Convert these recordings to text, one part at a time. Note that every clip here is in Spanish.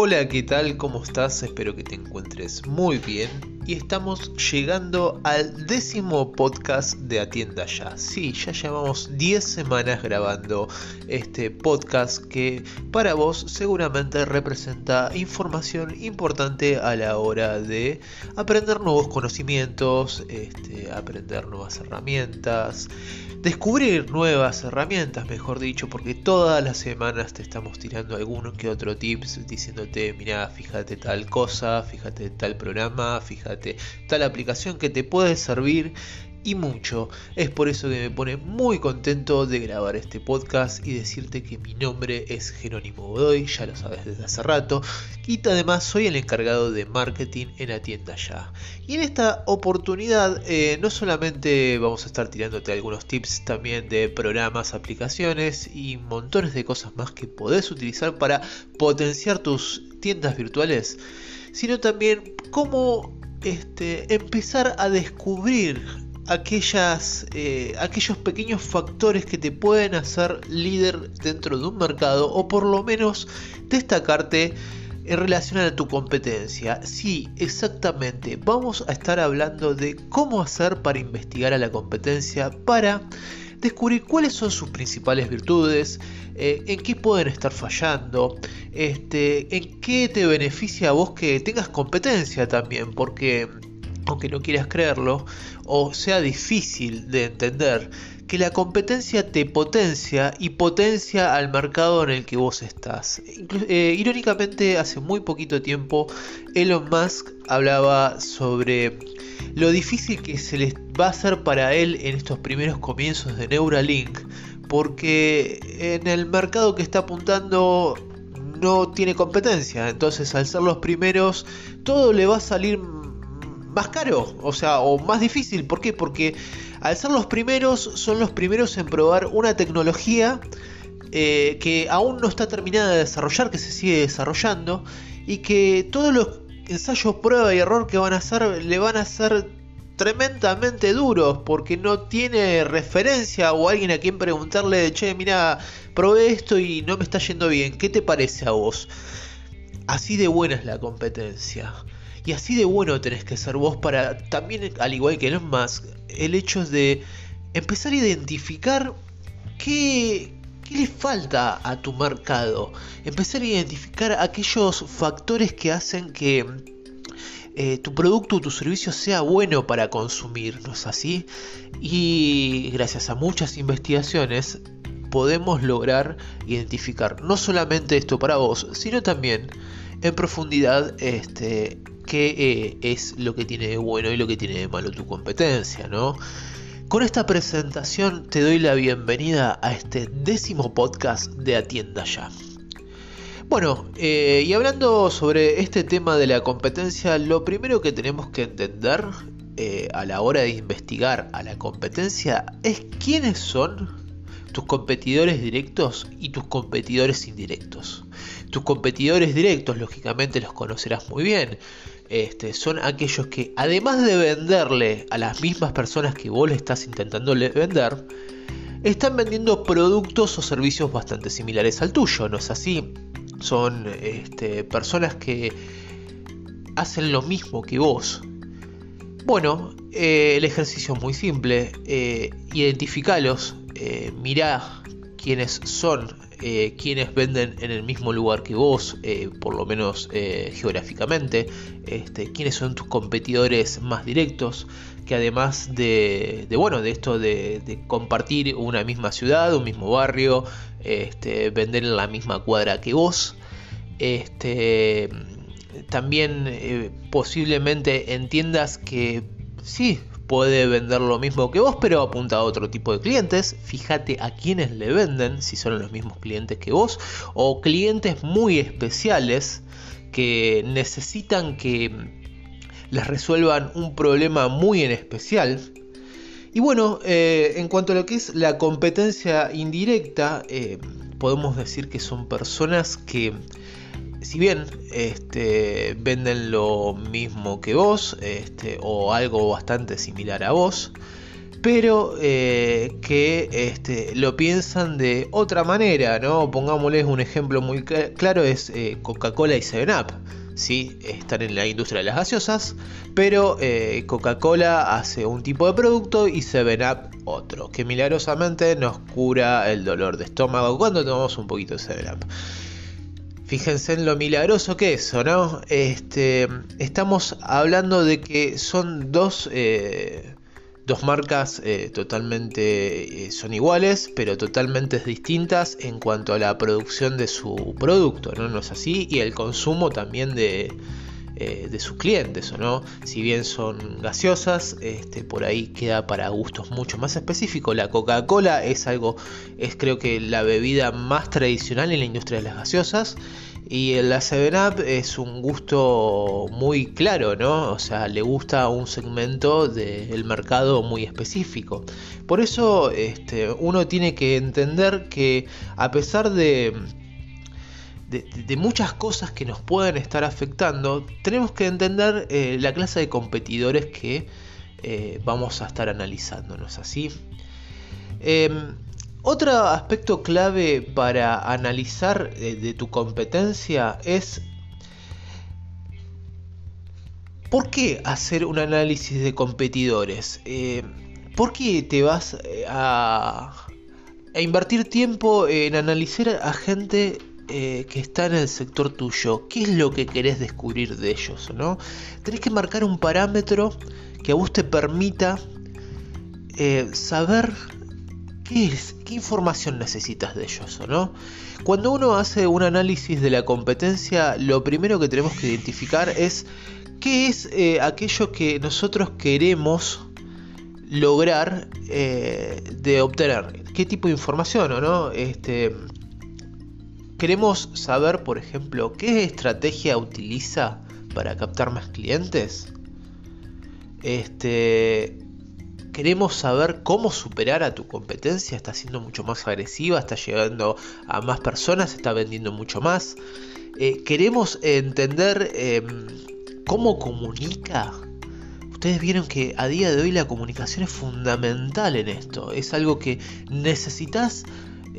Hola, ¿qué tal? ¿Cómo estás? Espero que te encuentres muy bien. Y estamos llegando al décimo podcast de Atienda Ya. Sí, ya llevamos 10 semanas grabando este podcast que para vos seguramente representa información importante a la hora de aprender nuevos conocimientos, este, aprender nuevas herramientas descubrir nuevas herramientas, mejor dicho, porque todas las semanas te estamos tirando alguno que otro tips diciéndote, mira, fíjate tal cosa, fíjate tal programa, fíjate tal aplicación que te puede servir y mucho. Es por eso que me pone muy contento de grabar este podcast y decirte que mi nombre es Jerónimo Godoy, ya lo sabes desde hace rato, y además soy el encargado de marketing en la tienda ya. Y en esta oportunidad eh, no solamente vamos a estar tirándote algunos tips también de programas, aplicaciones y montones de cosas más que podés utilizar para potenciar tus tiendas virtuales, sino también cómo este, empezar a descubrir aquellas, eh, aquellos pequeños factores que te pueden hacer líder dentro de un mercado o por lo menos destacarte en relación a tu competencia. Sí, exactamente. Vamos a estar hablando de cómo hacer para investigar a la competencia, para descubrir cuáles son sus principales virtudes, eh, en qué pueden estar fallando, este, en qué te beneficia a vos que tengas competencia también, porque aunque no quieras creerlo, o sea difícil de entender, que la competencia te potencia y potencia al mercado en el que vos estás. Eh, irónicamente, hace muy poquito tiempo, Elon Musk hablaba sobre lo difícil que se les va a hacer para él en estos primeros comienzos de Neuralink, porque en el mercado que está apuntando no tiene competencia, entonces al ser los primeros todo le va a salir más caro, o sea, o más difícil. ¿Por qué? Porque al ser los primeros, son los primeros en probar una tecnología eh, que aún no está terminada de desarrollar, que se sigue desarrollando, y que todos los ensayos, prueba y error que van a hacer le van a ser tremendamente duros porque no tiene referencia o alguien a quien preguntarle, che, mira, probé esto y no me está yendo bien, ¿qué te parece a vos? Así de buena es la competencia. Y así de bueno tenés que ser vos para también, al igual que Elon Musk, el hecho de empezar a identificar qué, qué le falta a tu mercado. Empezar a identificar aquellos factores que hacen que eh, tu producto o tu servicio sea bueno para consumir, ¿no es así? Y gracias a muchas investigaciones podemos lograr identificar no solamente esto para vos, sino también en profundidad este, qué eh, es lo que tiene de bueno y lo que tiene de malo tu competencia, ¿no? Con esta presentación te doy la bienvenida a este décimo podcast de Atienda Ya. Bueno, eh, y hablando sobre este tema de la competencia, lo primero que tenemos que entender eh, a la hora de investigar a la competencia es quiénes son tus competidores directos y tus competidores indirectos. Tus competidores directos, lógicamente, los conocerás muy bien. Este, son aquellos que además de venderle a las mismas personas que vos le estás intentando vender, están vendiendo productos o servicios bastante similares al tuyo, ¿no es así? Son este, personas que hacen lo mismo que vos. Bueno, eh, el ejercicio es muy simple. Eh, identificalos, eh, mirá quiénes son eh, quienes venden en el mismo lugar que vos, eh, por lo menos eh, geográficamente, este, quiénes son tus competidores más directos, que además de, bueno, de esto de, compartir una misma ciudad, un mismo barrio, este, vender en la misma cuadra que vos, este, también posiblemente entiendas que sí, puede vender lo mismo que vos, pero apunta a otro tipo de clientes. Fíjate a quienes le venden, si son los mismos clientes que vos, o clientes muy especiales que necesitan que les resuelvan un problema muy en especial. Y bueno, eh, en cuanto a lo que es la competencia indirecta, eh, podemos decir que son personas que si bien este, venden lo mismo que vos, este, o algo bastante similar a vos, pero eh, que este, lo piensan de otra manera, ¿no? Pongámosles un ejemplo muy claro, es eh, Coca-Cola y 7-Up. ¿sí? Están en la industria de las gaseosas, pero eh, Coca-Cola hace un tipo de producto y 7-Up otro, que milagrosamente nos cura el dolor de estómago cuando tomamos un poquito de 7-Up. Fíjense en lo milagroso que es ¿no? Este, estamos hablando de que son dos dos marcas eh, totalmente eh, son iguales, pero totalmente distintas en cuanto a la producción de su producto, ¿no? ¿No es así? Y el consumo también de, eh, de sus clientes, ¿o no? Si bien son gaseosas, este, por ahí queda para gustos mucho más específicos. La Coca-Cola es algo, es creo que la bebida más tradicional en la industria de las gaseosas. Y la 7-Up es un gusto muy claro, ¿no? O sea, le gusta un segmento del mercado muy específico. Por eso este, uno tiene que entender que a pesar de, de, muchas cosas que nos pueden estar afectando, tenemos que entender eh, la clase de competidores que eh, vamos a estar analizando, ¿no es así? Em, otro aspecto clave para analizar eh, de tu competencia es ¿por qué hacer un análisis de competidores? ¿Por qué te vas eh, a, invertir tiempo en analizar a gente que está en el sector tuyo? ¿Qué es lo que querés descubrir de ellos? ¿no? Tenés que marcar un parámetro que a vos te permita saber ¿Qué, información necesitas de ellos no? Cuando uno hace un análisis de la competencia, lo primero que tenemos que identificar es qué es eh, aquello que nosotros queremos lograr eh, de obtener. ¿Qué tipo de información o no? Este, queremos saber, por ejemplo, qué estrategia utiliza para captar más clientes. Este, queremos saber cómo superar a tu competencia, está siendo mucho más agresiva, está llegando a más personas, está vendiendo mucho más. Eh, queremos entender em, cómo comunica. Ustedes vieron que a día de hoy la comunicación es fundamental en esto. Es algo que necesitas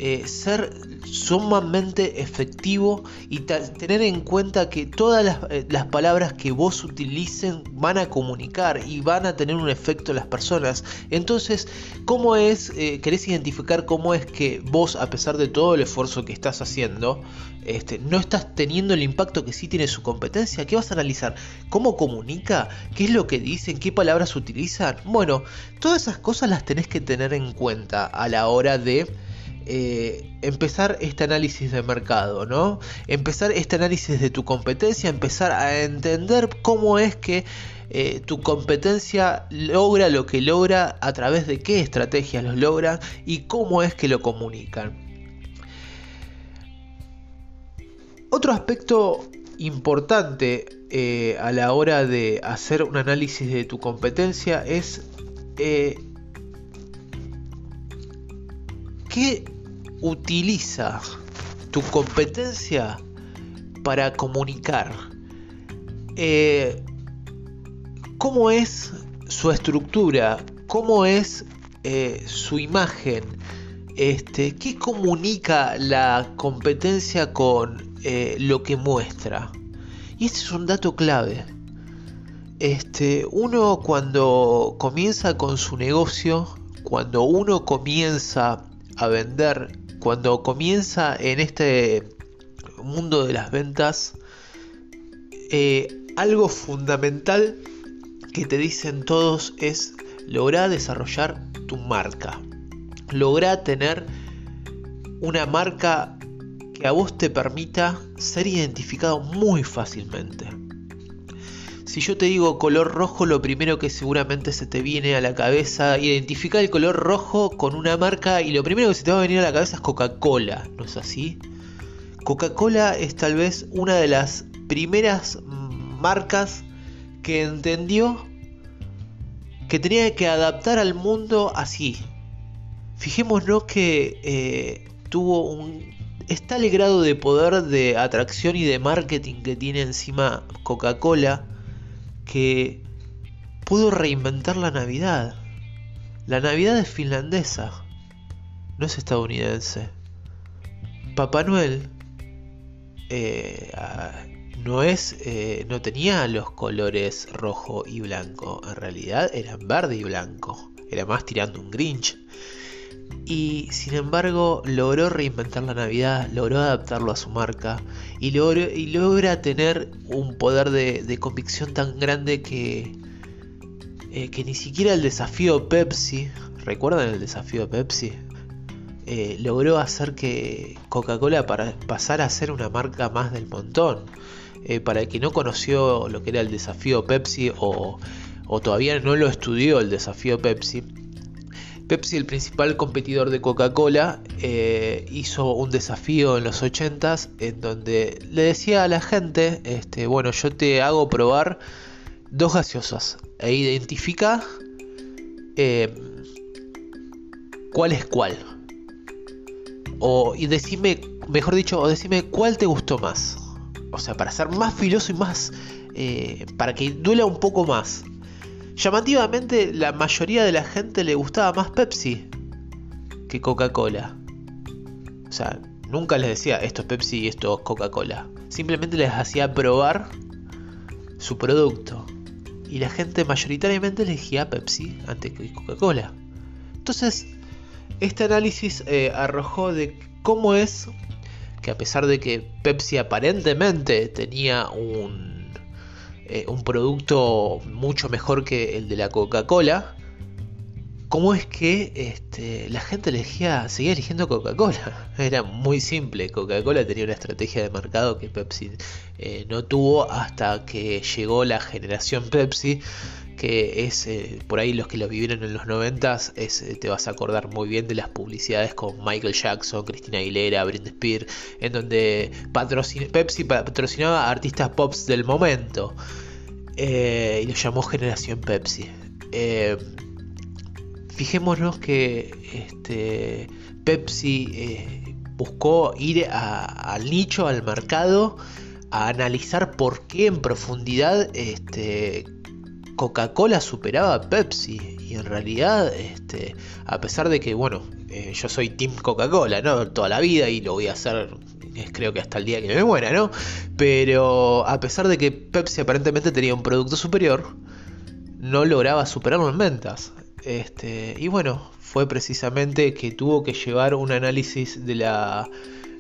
eh, ser sumamente efectivo y tener en cuenta que todas eh, las, palabras que vos utilicen van a comunicar y van a tener un efecto en las personas. Entonces, ¿cómo es, eh, querés identificar cómo es que vos, a pesar de todo el esfuerzo que estás haciendo, este, no estás teniendo el impacto que sí tiene su competencia? ¿Qué vas a analizar? ¿Cómo comunica? ¿Qué es lo que dicen? ¿Qué palabras utilizan? Bueno, todas esas cosas las tenés que tener en cuenta a la hora de eh, empezar este análisis de mercado, ¿no? Empezar este análisis de tu competencia, empezar a entender cómo es que eh, tu competencia logra lo que logra, a través de qué estrategias lo logra y cómo es que lo comunican. Otro aspecto importante eh, a la hora de hacer un análisis de tu competencia es qué utiliza tu competencia para comunicar. Eh, ¿Cómo es su estructura? ¿Cómo es eh, su imagen? Este, ¿Qué comunica la competencia con eh, lo que muestra? Y este es un dato clave. Este, uno cuando comienza con su negocio, cuando uno comienza a vender cuando comienza en este mundo de las ventas, eh, algo fundamental que te dicen todos es lograr desarrollar tu marca. Lograr tener una marca que a vos te permita ser identificado muy fácilmente. Si yo te digo color rojo, lo primero que seguramente se te viene a la cabeza, identificar el color rojo con una marca y lo primero que se te va a venir a la cabeza es Coca-Cola, ¿no es así? Coca-Cola es tal vez una de las primeras marcas que entendió que tenía que adaptar al mundo así. Fijémonos que eh, tuvo un... Está el grado de poder de atracción y de marketing que tiene encima Coca-Cola que pudo reinventar la Navidad. La Navidad es finlandesa, no es estadounidense. Papá Noel eh, no es eh, no tenía los colores rojo y blanco en realidad eran verde y blanco era más tirando un Grinch y sin embargo logró reinventar la Navidad, logró adaptarlo a su marca y, y logra tener un poder de, convicción tan grande que, eh, que ni siquiera el desafío Pepsi, ¿recuerdan el desafío Pepsi? Eh, logró hacer que Coca-Cola pasara a ser una marca más del montón. Eh, para el que no conoció lo que era el desafío Pepsi o, todavía no lo estudió el desafío Pepsi, Pepsi, el principal competidor de Coca-Cola, eh, hizo un desafío en los 80s en donde le decía a la gente, este, bueno, yo te hago probar dos gaseosas e identifica cuál es cuál. O, y decime, mejor dicho, o decime cuál te gustó más. O sea, para ser más filoso y más... Eh, para que duela un poco más. Llamativamente, la mayoría de la gente le gustaba más Pepsi que Coca-Cola. O sea, nunca les decía esto es Pepsi y esto es Coca-Cola. Simplemente les hacía probar su producto. Y la gente mayoritariamente elegía Pepsi antes que Coca-Cola. Entonces, este análisis eh, arrojó de cómo es que a pesar de que Pepsi aparentemente tenía un, eh, un producto mucho mejor que el de la Coca-Cola, cómo es que este, la gente elegía, seguía eligiendo Coca-Cola. Era muy simple, Coca-Cola tenía una estrategia de mercado que Pepsi eh, no tuvo hasta que llegó la generación Pepsi que es eh, por ahí los que lo vivieron en los 90 es, eh, te vas a acordar muy bien de las publicidades con Michael Jackson, Cristina Aguilera, Britney Spears, en donde Pepsi patrocinaba a artistas pops del momento eh, y lo llamó Generación Pepsi. fijémonos que este, Pepsi buscó ir al nicho, al mercado, a analizar por qué en profundidad este, Coca-Cola superaba a Pepsi. Y en realidad, este, a pesar de que, bueno, eh, yo soy Team Coca-Cola, ¿no? Toda la vida y lo voy a hacer, creo que hasta el día que me muera, ¿no? Pero a pesar de que Pepsi aparentemente tenía un producto superior, no lograba superarlo en ventas. Este, y bueno, fue precisamente que tuvo que llevar un análisis de la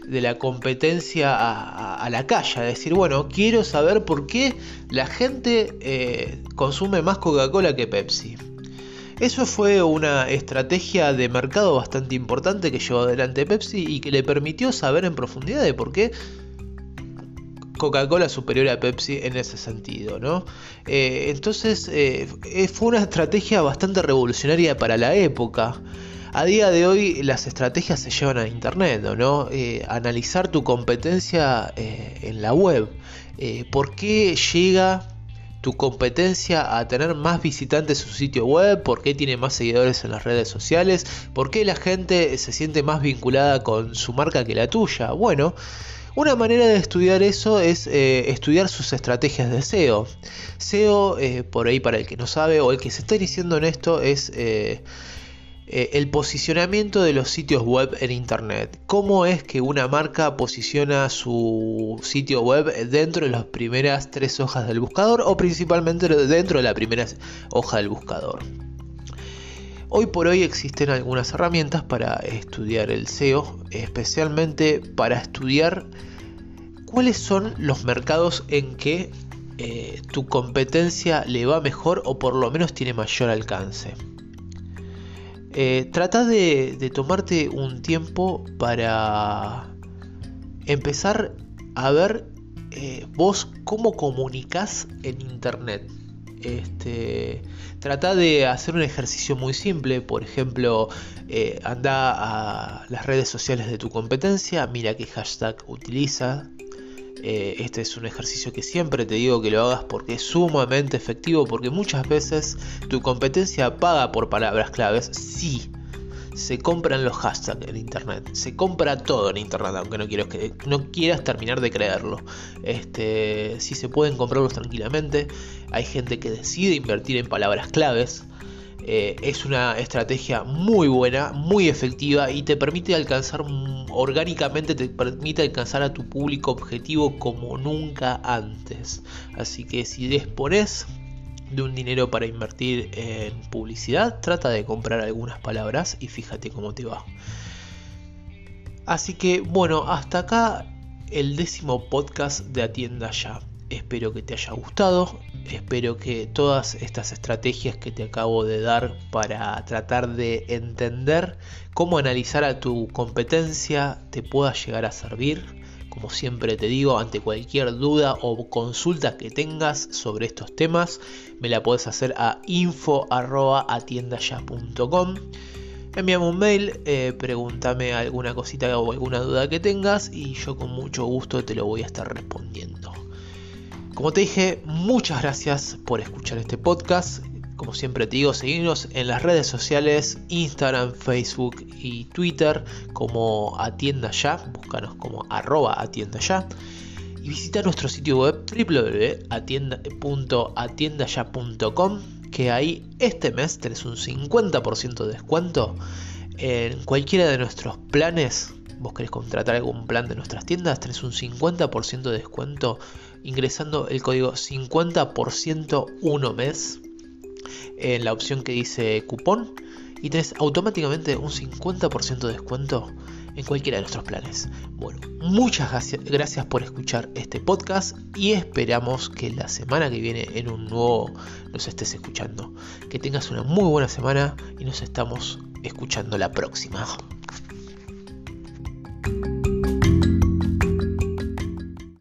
de la competencia a, la calle, a decir, bueno, quiero saber por qué la gente eh, consume más Coca-Cola que Pepsi. Eso fue una estrategia de mercado bastante importante que llevó adelante Pepsi y que le permitió saber en profundidad de por qué Coca-Cola superior a Pepsi en ese sentido, ¿no? Eh, entonces eh, fue una estrategia bastante revolucionaria para la época. A día de hoy las estrategias se llevan a internet, ¿no? Eh, analizar tu competencia eh, en la web. Eh, ¿Por qué llega tu competencia a tener más visitantes en su sitio web? ¿Por qué tiene más seguidores en las redes sociales? ¿Por qué la gente se siente más vinculada con su marca que la tuya? Bueno, una manera de estudiar eso es estudiar sus estrategias de SEO. SEO, por ahí para el que no sabe o el que se está diciendo en esto, es el posicionamiento de los sitios web en Internet. ¿Cómo es que una marca posiciona su sitio web dentro de las primeras tres hojas del buscador o principalmente dentro de la primera hoja del buscador? Hoy por hoy existen algunas herramientas para estudiar el SEO, especialmente para estudiar cuáles son los mercados en que eh, tu competencia le va mejor o por lo menos tiene mayor alcance. Eh, trata de, tomarte un tiempo para empezar a ver eh, vos cómo comunicas en internet. Este, trata de hacer un ejercicio muy simple, por ejemplo, eh, anda a las redes sociales de tu competencia, mira qué hashtag utiliza, eh, este es un ejercicio que siempre te digo que lo hagas porque es sumamente efectivo, porque muchas veces tu competencia paga por palabras claves. Sí, se compran los hashtags en internet, se compra todo en internet, aunque no, quiero que, no quieras terminar de creerlo. Este, si se pueden comprarlos tranquilamente, hay gente que decide invertir en palabras claves. Eh, es una estrategia muy buena, muy efectiva y te permite alcanzar orgánicamente, te permite alcanzar a tu público objetivo como nunca antes. Así que si dispones de un dinero para invertir en publicidad, trata de comprar algunas palabras y fíjate cómo te va. Así que bueno, hasta acá el décimo podcast de Atienda Ya. Espero que te haya gustado, espero que todas estas estrategias que te acabo de dar para tratar de entender cómo analizar a tu competencia te pueda llegar a servir. Como siempre te digo, ante cualquier duda o consulta que tengas sobre estos temas, me la puedes hacer a info.atiendaya.com. Envíame un mail, eh, pregúntame alguna cosita o alguna duda que tengas y yo con mucho gusto te lo voy a estar respondiendo. Como te dije, muchas gracias por escuchar este podcast. Como siempre te digo, seguirnos en las redes sociales, Instagram, Facebook y Twitter como Atienda Ya, búscanos como arroba Atienda Ya. Y visita nuestro sitio web www.atiendaya.com que ahí este mes tenés un 50% de descuento en cualquiera de nuestros planes. Vos querés contratar algún plan de nuestras tiendas, tenés un 50% de descuento ingresando el código 50% 1 mes en la opción que dice cupón y tenés automáticamente un 50% de descuento en cualquiera de nuestros planes. Bueno, muchas gracias, por escuchar este podcast y esperamos que la semana que viene en un nuevo nos estés escuchando. Que tengas una muy buena semana y nos estamos escuchando la próxima.